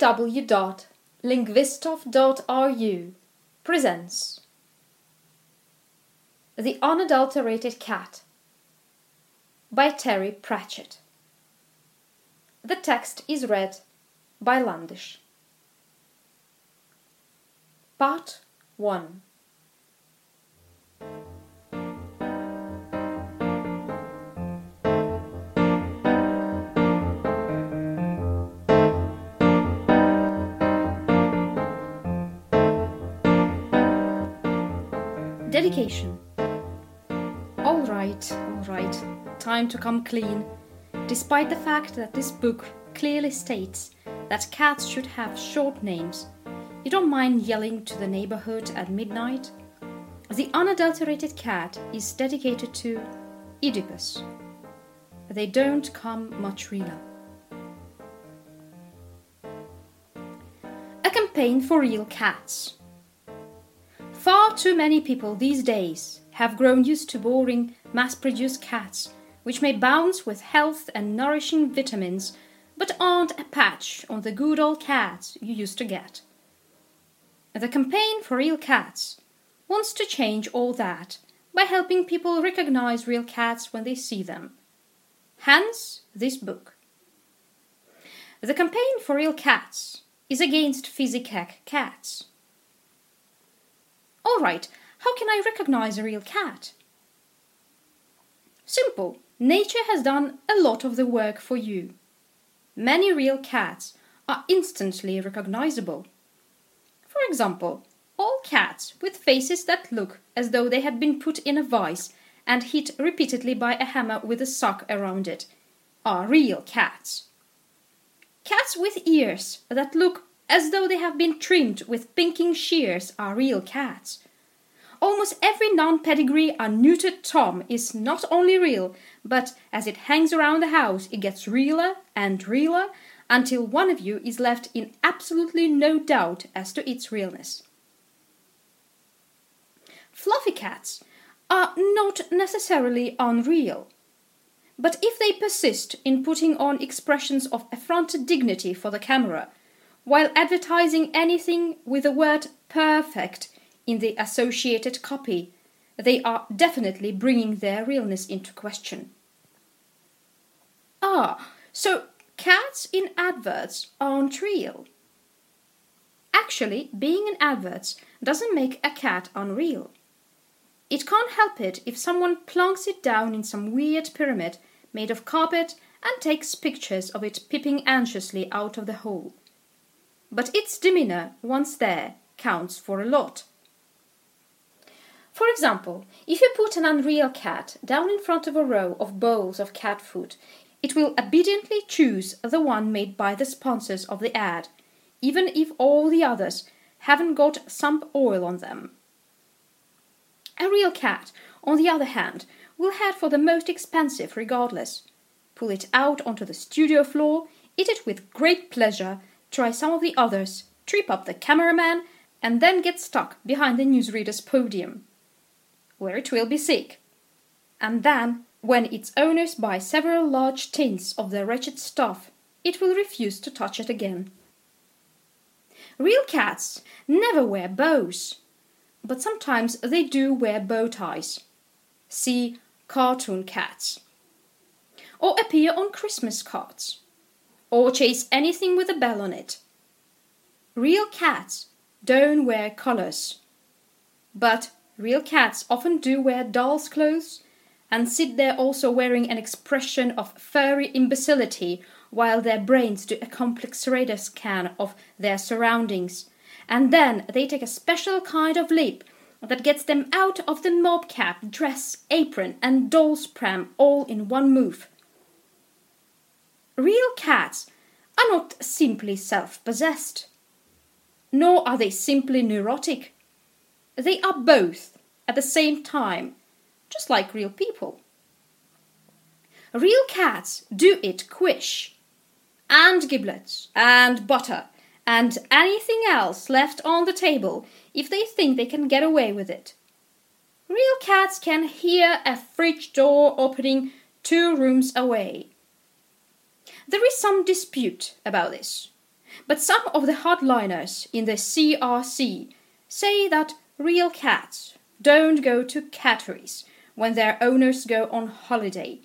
www.linguistov.ru presents The Unadulterated Cat by Terry Pratchett. The text is read by Landish. Part 1 Dedication. All right, all right, time to come clean. Despite the fact that this book clearly states that cats should have short names, you don't mind yelling to the neighborhood at midnight? The unadulterated cat is dedicated to Oedipus. They don't come much realer. A campaign for real cats. Far too many people these days have grown used to boring, mass produced cats, which may bounce with health and nourishing vitamins, but aren't a patch on the good old cats you used to get. The campaign for real cats wants to change all that by helping people recognize real cats when they see them. Hence, this book. The campaign for real cats is against physicac cats. All right, how can I recognize a real cat? Simple. Nature has done a lot of the work for you. Many real cats are instantly recognizable. For example, all cats with faces that look as though they had been put in a vise and hit repeatedly by a hammer with a sock around it are real cats. Cats with ears that look as though they have been trimmed with pinking shears are real cats. Almost every non pedigree unneutered Tom is not only real, but as it hangs around the house, it gets realer and realer until one of you is left in absolutely no doubt as to its realness. Fluffy cats are not necessarily unreal. But if they persist in putting on expressions of affronted dignity for the camera, while advertising anything with the word perfect in the associated copy, they are definitely bringing their realness into question. Ah, so cats in adverts aren't real. Actually, being in adverts doesn't make a cat unreal. It can't help it if someone plunks it down in some weird pyramid made of carpet and takes pictures of it peeping anxiously out of the hole. But its demeanor, once there, counts for a lot. For example, if you put an unreal cat down in front of a row of bowls of cat food, it will obediently choose the one made by the sponsors of the ad, even if all the others haven't got some oil on them. A real cat, on the other hand, will head for the most expensive regardless. Pull it out onto the studio floor, eat it with great pleasure, try some of the others, trip up the cameraman, and then get stuck behind the newsreader's podium, where it will be sick. And then, when its owners buy several large tins of the wretched stuff, it will refuse to touch it again. Real cats never wear bows, but sometimes they do wear bow ties. See cartoon cats. Or appear on Christmas cards. Or chase anything with a bell on it. Real cats don't wear collars. But real cats often do wear doll's clothes and sit there also wearing an expression of furry imbecility while their brains do a complex radar scan of their surroundings. And then they take a special kind of leap that gets them out of the mob cap, dress, apron, and doll's pram all in one move. Real cats are not simply self possessed, nor are they simply neurotic. They are both at the same time just like real people. Real cats do eat quiche. And giblets, and butter, and anything else left on the table if they think they can get away with it. Real cats can hear a fridge door opening two rooms away. There is some dispute about this. But some of the hardliners in the CRC say that real cats don't go to catteries when their owners go on holiday,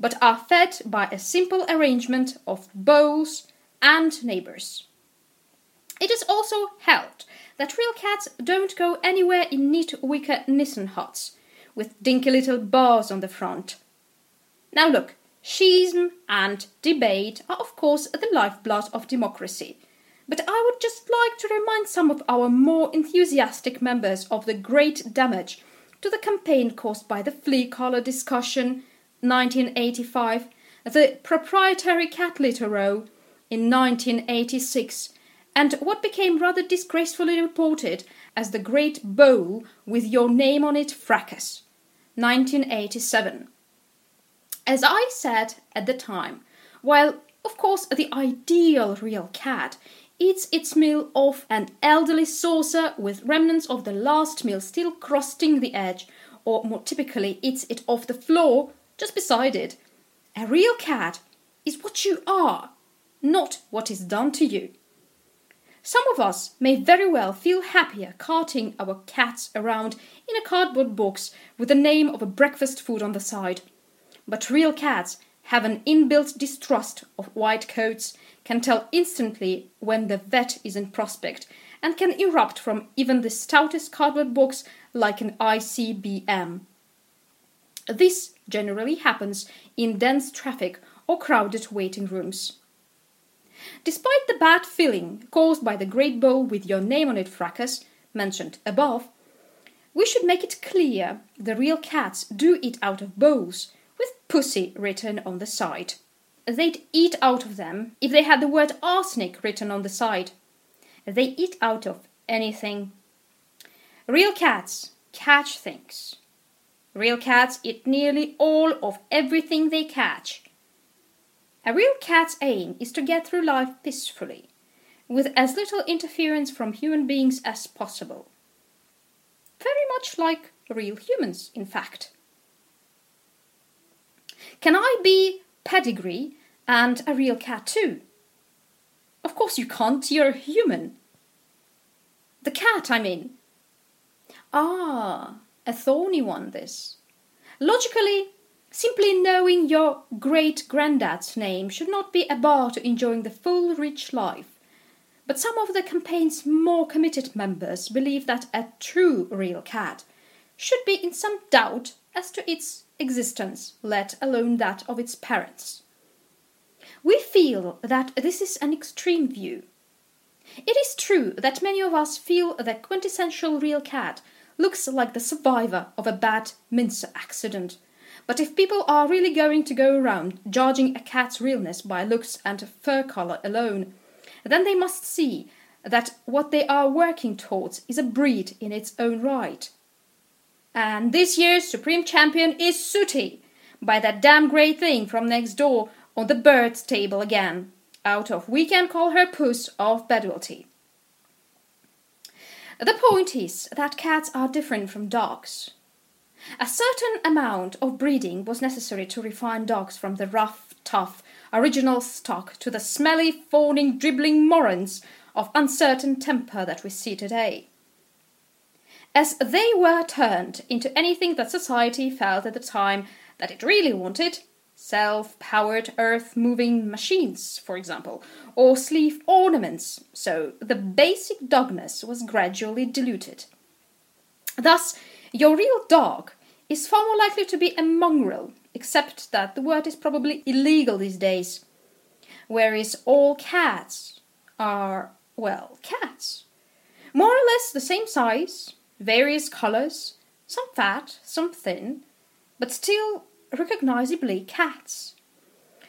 but are fed by a simple arrangement of bowls and neighbors. It is also held that real cats don't go anywhere in neat wicker Nissen huts with dinky little bars on the front. Now look, schism and debate are of course the lifeblood of democracy, but I would just like to remind some of our more enthusiastic members of the great damage to the campaign caused by the flea collar discussion 1985, the proprietary cat litter row in 1986, and what became rather disgracefully reported as the Great Bowl with Your Name on It fracas, 1987. As I said at the time, while of course the ideal real cat eats its meal off an elderly saucer with remnants of the last meal still crusting the edge, or more typically eats it off the floor just beside it. A real cat is what you are, not what is done to you. Some of us may very well feel happier carting our cats around in a cardboard box with the name of a breakfast food on the side. But real cats have an inbuilt distrust of white coats, can tell instantly when the vet is in prospect, and can erupt from even the stoutest cardboard box like an ICBM. This generally happens in dense traffic or crowded waiting rooms. Despite the bad feeling caused by the great bowl with your name on it fracas, mentioned above, we should make it clear the real cats do eat out of bowls pussy written on the side. They'd eat out of them if they had the word arsenic written on the side. They eat out of anything. Real cats catch things. Real cats eat nearly all of everything they catch. A real cat's aim is to get through life peacefully, with as little interference from human beings as possible. Very much like real humans, in fact. Can I be pedigree and a real cat too? Of course you can't, you're human. The cat, I mean. Ah, a thorny one, this. Logically, Simply knowing your great granddad's name should not be a bar to enjoying the full, rich life. But some of the campaign's more committed members believe that a true real cat should be in some doubt as to its existence, let alone that of its parents. We feel that this is an extreme view. It is true that many of us feel the quintessential real cat looks like the survivor of a bad mincer accident but if people are really going to go around judging a cat's realness by looks and fur color alone, then they must see that what they are working towards is a breed in its own right. And this year's supreme champion is Sooty, by that damn grey thing from next door on the birds table again, out of We Can Call Her Puss of Bedwellty. The point is that cats are different from dogs. A certain amount of breeding was necessary to refine dogs from the rough, tough, original stock to the smelly, fawning, dribbling morons of uncertain temper that we see today. As they were turned into anything that society felt at the time that it really wanted self powered earth moving machines, for example, or sleeve ornaments, so the basic dogness was gradually diluted. Thus, your real dog is far more likely to be a mongrel, except that the word is probably illegal these days. Whereas all cats are, well, cats. More or less the same size, various colors, some fat, some thin, but still recognizably cats.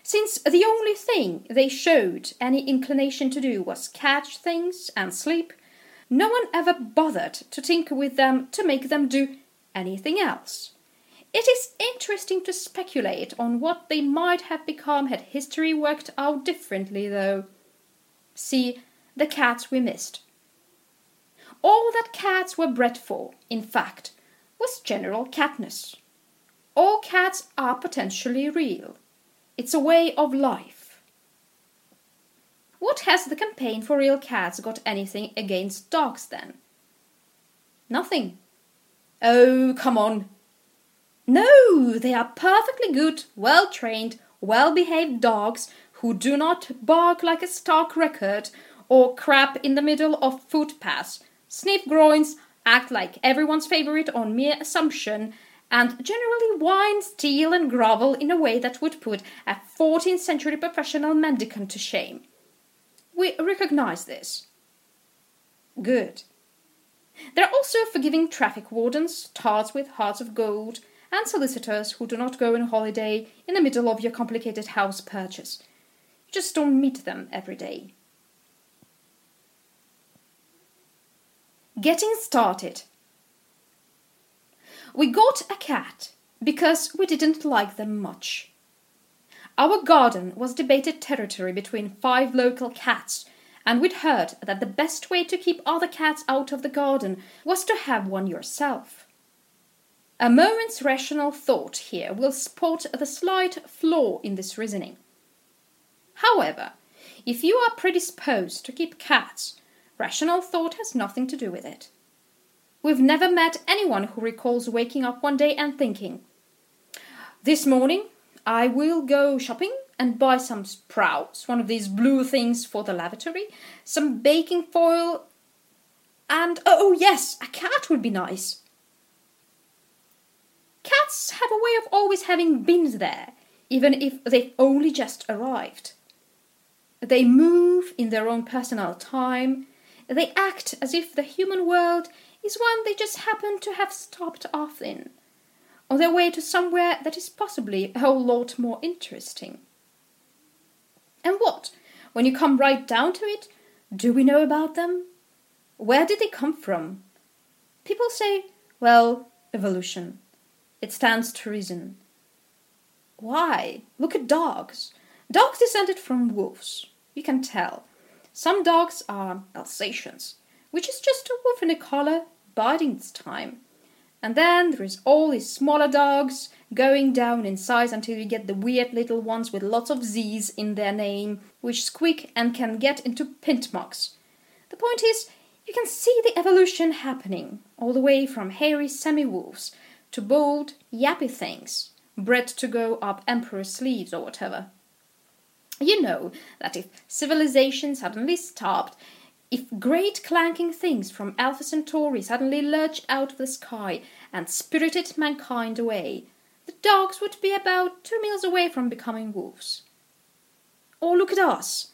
Since the only thing they showed any inclination to do was catch things and sleep, no one ever bothered to tinker with them to make them do anything else. It is interesting to speculate on what they might have become had history worked out differently, though. See the cats we missed. All that cats were bred for, in fact, was general catness. All cats are potentially real. It's a way of life. What has the campaign for real cats got anything against dogs then? Nothing. Oh, come on. No, they are perfectly good, well trained, well behaved dogs who do not bark like a stock record or crap in the middle of footpaths, sniff groins, act like everyone's favorite on mere assumption, and generally whine, steal, and grovel in a way that would put a 14th century professional mendicant to shame. We recognize this. Good. There are also forgiving traffic wardens, tarts with hearts of gold, and solicitors who do not go on holiday in the middle of your complicated house purchase. You just don't meet them every day. Getting started. We got a cat because we didn't like them much. Our garden was debated territory between five local cats, and we'd heard that the best way to keep other cats out of the garden was to have one yourself. A moment's rational thought here will spot the slight flaw in this reasoning. However, if you are predisposed to keep cats, rational thought has nothing to do with it. We've never met anyone who recalls waking up one day and thinking, This morning I will go shopping and buy some sprouts, one of these blue things for the lavatory, some baking foil, and oh, yes, a cat would be nice. Cats have a way of always having been there, even if they've only just arrived. They move in their own personal time. They act as if the human world is one they just happen to have stopped off in, on their way to somewhere that is possibly a whole lot more interesting. And what, when you come right down to it, do we know about them? Where did they come from? People say, well, evolution. It stands to reason. Why? Look at dogs. Dogs descended from wolves. You can tell. Some dogs are Alsatians, which is just a wolf in a collar biding its time. And then there is all these smaller dogs going down in size until you get the weird little ones with lots of Z's in their name, which squeak and can get into pint marks. The point is, you can see the evolution happening, all the way from hairy semi wolves to bold, yappy things, bred to go up emperor's sleeves or whatever. You know that if civilization suddenly stopped, if great clanking things from Alpha Centauri suddenly lurched out of the sky and spirited mankind away, the dogs would be about two miles away from becoming wolves. Or look at us.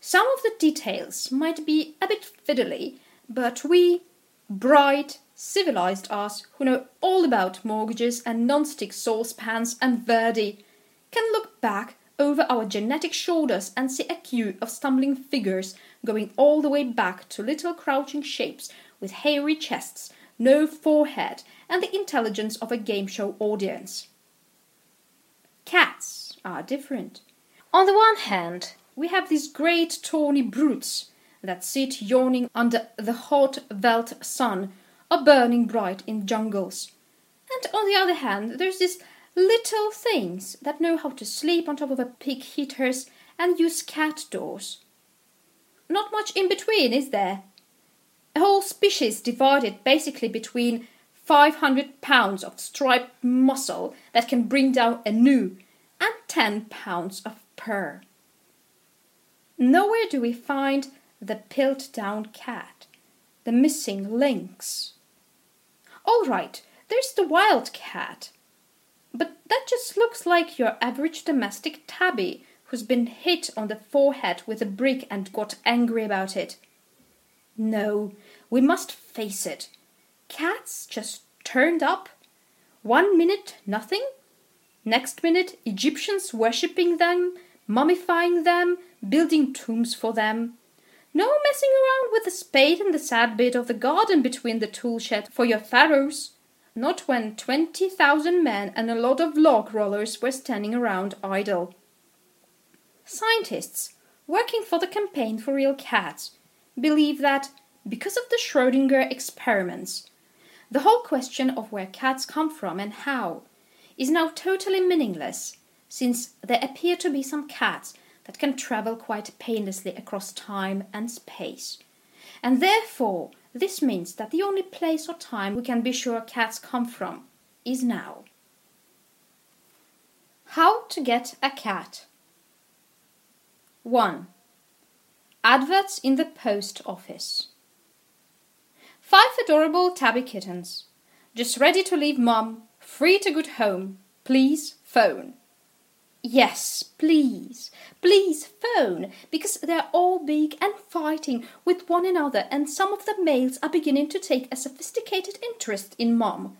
Some of the details might be a bit fiddly, but we, bright, civilized us who know all about mortgages and non-stick saucepans and Verdi, can look back over our genetic shoulders and see a queue of stumbling figures going all the way back to little crouching shapes with hairy chests, no forehead, and the intelligence of a game show audience. Cats are different. On the one hand, we have these great tawny brutes that sit yawning under the hot veldt sun or burning bright in jungles. And on the other hand, there's these little things that know how to sleep on top of a pig heaters and use cat doors. Not much in between, is there? A whole species divided basically between 500 pounds of striped muscle that can bring down a gnu and 10 pounds of purr. Nowhere do we find the Piltdown cat, the missing lynx. All right, there's the wild cat. But that just looks like your average domestic tabby who's been hit on the forehead with a brick and got angry about it. No, we must face it. Cats just turned up. One minute, nothing. Next minute, Egyptians worshipping them, mummifying them, building tombs for them. No messing around with the spade and the sad bit of the garden between the tool shed for your pharaohs. Not when twenty thousand men and a lot of log rollers were standing around idle. Scientists working for the campaign for real cats believe that because of the Schrödinger experiments, the whole question of where cats come from and how is now totally meaningless, since there appear to be some cats that can travel quite painlessly across time and space. And therefore, this means that the only place or time we can be sure cats come from is now. How to get a cat. 1. Adverts in the post office. Five adorable tabby kittens, just ready to leave mum, free to go home. Please phone. Yes, please, please phone, because they're all big and fighting with one another, and some of the males are beginning to take a sophisticated interest in mom.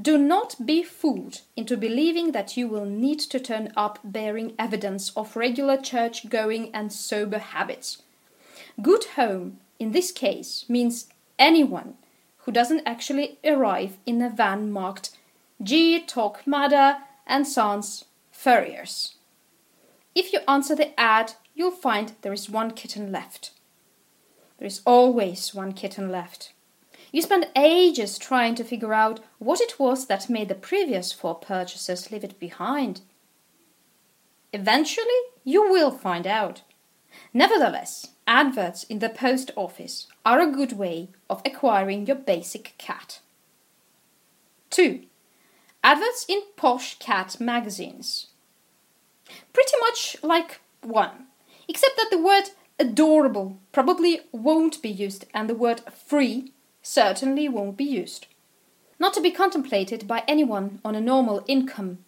Do not be fooled into believing that you will need to turn up bearing evidence of regular church going and sober habits. Good home, in this case, means anyone who doesn't actually arrive in a van marked G. Torquemada and Sons Furriers. If you answer the ad, you'll find there is one kitten left. There is always one kitten left. You spend ages trying to figure out what it was that made the previous four purchasers leave it behind. Eventually, you will find out. Nevertheless, adverts in the post office are a good way of acquiring your basic cat. 2. Adverts in posh cat magazines. Pretty much like 1, except that the word adorable probably won't be used and the word free certainly won't be used. Not to be contemplated by anyone on a normal income.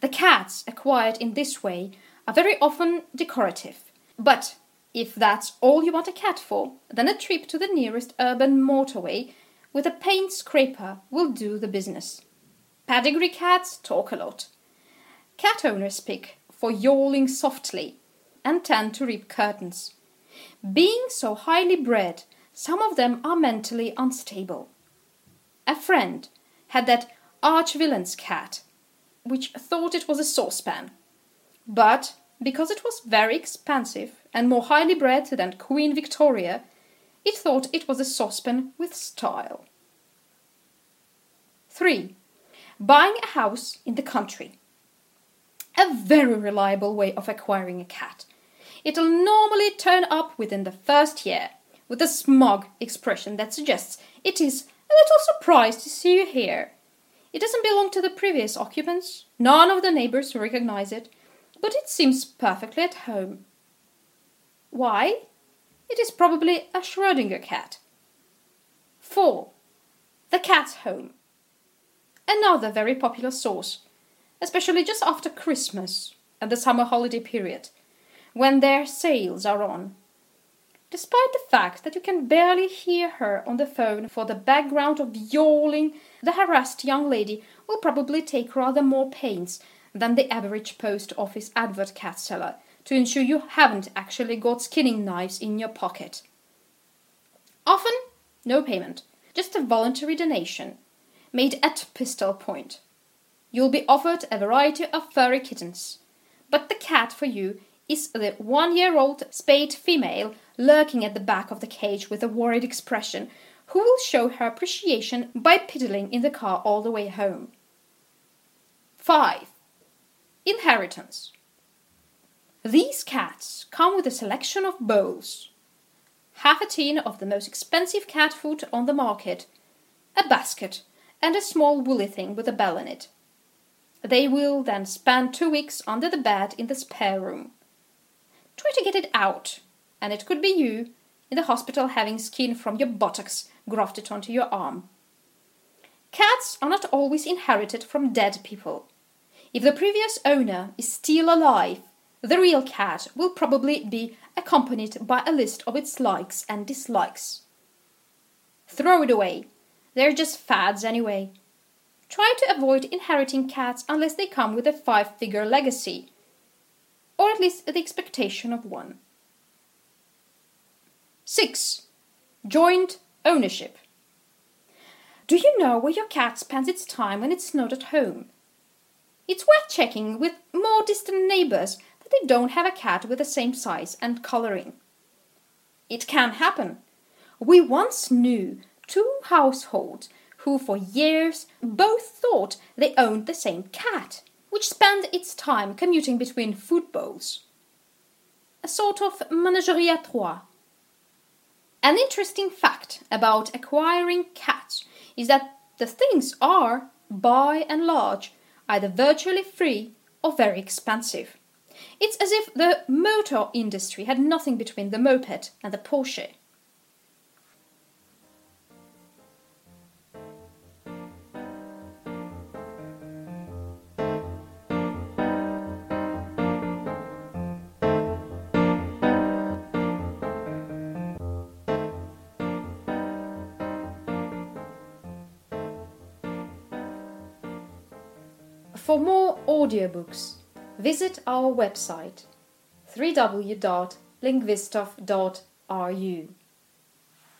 The cats acquired in this way are very often decorative. But if that's all you want a cat for, then a trip to the nearest urban motorway with a paint scraper will do the business. Pedigree cats talk a lot. Cat owners pick for yawling softly and tend to rip curtains. Being so highly bred some of them are mentally unstable. A friend had that arch villain's cat, which thought it was a saucepan. But because it was very expensive and more highly bred than Queen Victoria, it thought it was a saucepan with style. 3. Buying a house in the country. A very reliable way of acquiring a cat. It'll normally turn up within the first year with a smug expression that suggests it is a little surprised to see you here. It doesn't belong to the previous occupants. None of the neighbors recognize it, but it seems perfectly at home. Why? It is probably a Schrödinger cat. 4. The cat's home. Another very popular source, especially just after Christmas and the summer holiday period, when their sales are on despite the fact that you can barely hear her on the phone for the background of yawling, the harassed young lady will probably take rather more pains than the average post office advert cat seller to ensure you haven't actually got skinning knives in your pocket. Often, no payment, just a voluntary donation, made at pistol point. You'll be offered a variety of furry kittens, but the cat for you is the one year old spayed female lurking at the back of the cage with a worried expression, who will show her appreciation by piddling in the car all the way home. 5. Inheritance. These cats come with a selection of bowls, half a tin of the most expensive cat food on the market, a basket, and a small woolly thing with a bell in it. They will then spend two weeks under the bed in the spare room. Try to get it out and it could be you in the hospital having skin from your buttocks grafted onto your arm. Cats are not always inherited from dead people. If the previous owner is still alive, the real cat will probably be accompanied by a list of its likes and dislikes. Throw it away. They're just fads anyway. Try to avoid inheriting cats unless they come with a five figure legacy, or at least the expectation of one. 6. Joint ownership. Do you know where your cat spends its time when it's not at home? It's worth checking with more distant neighbors that they don't have a cat with the same size and coloring. It can happen. We once knew two households who for years both thought they owned the same cat, which spent its time commuting between food bowls. a sort of menagerie à trois. An interesting fact about acquiring cats is that the things are, by and large, either virtually free or very expensive. It's as if the motor industry had nothing between the moped and the Porsche. For more audiobooks, visit our website www.linguistov.ru.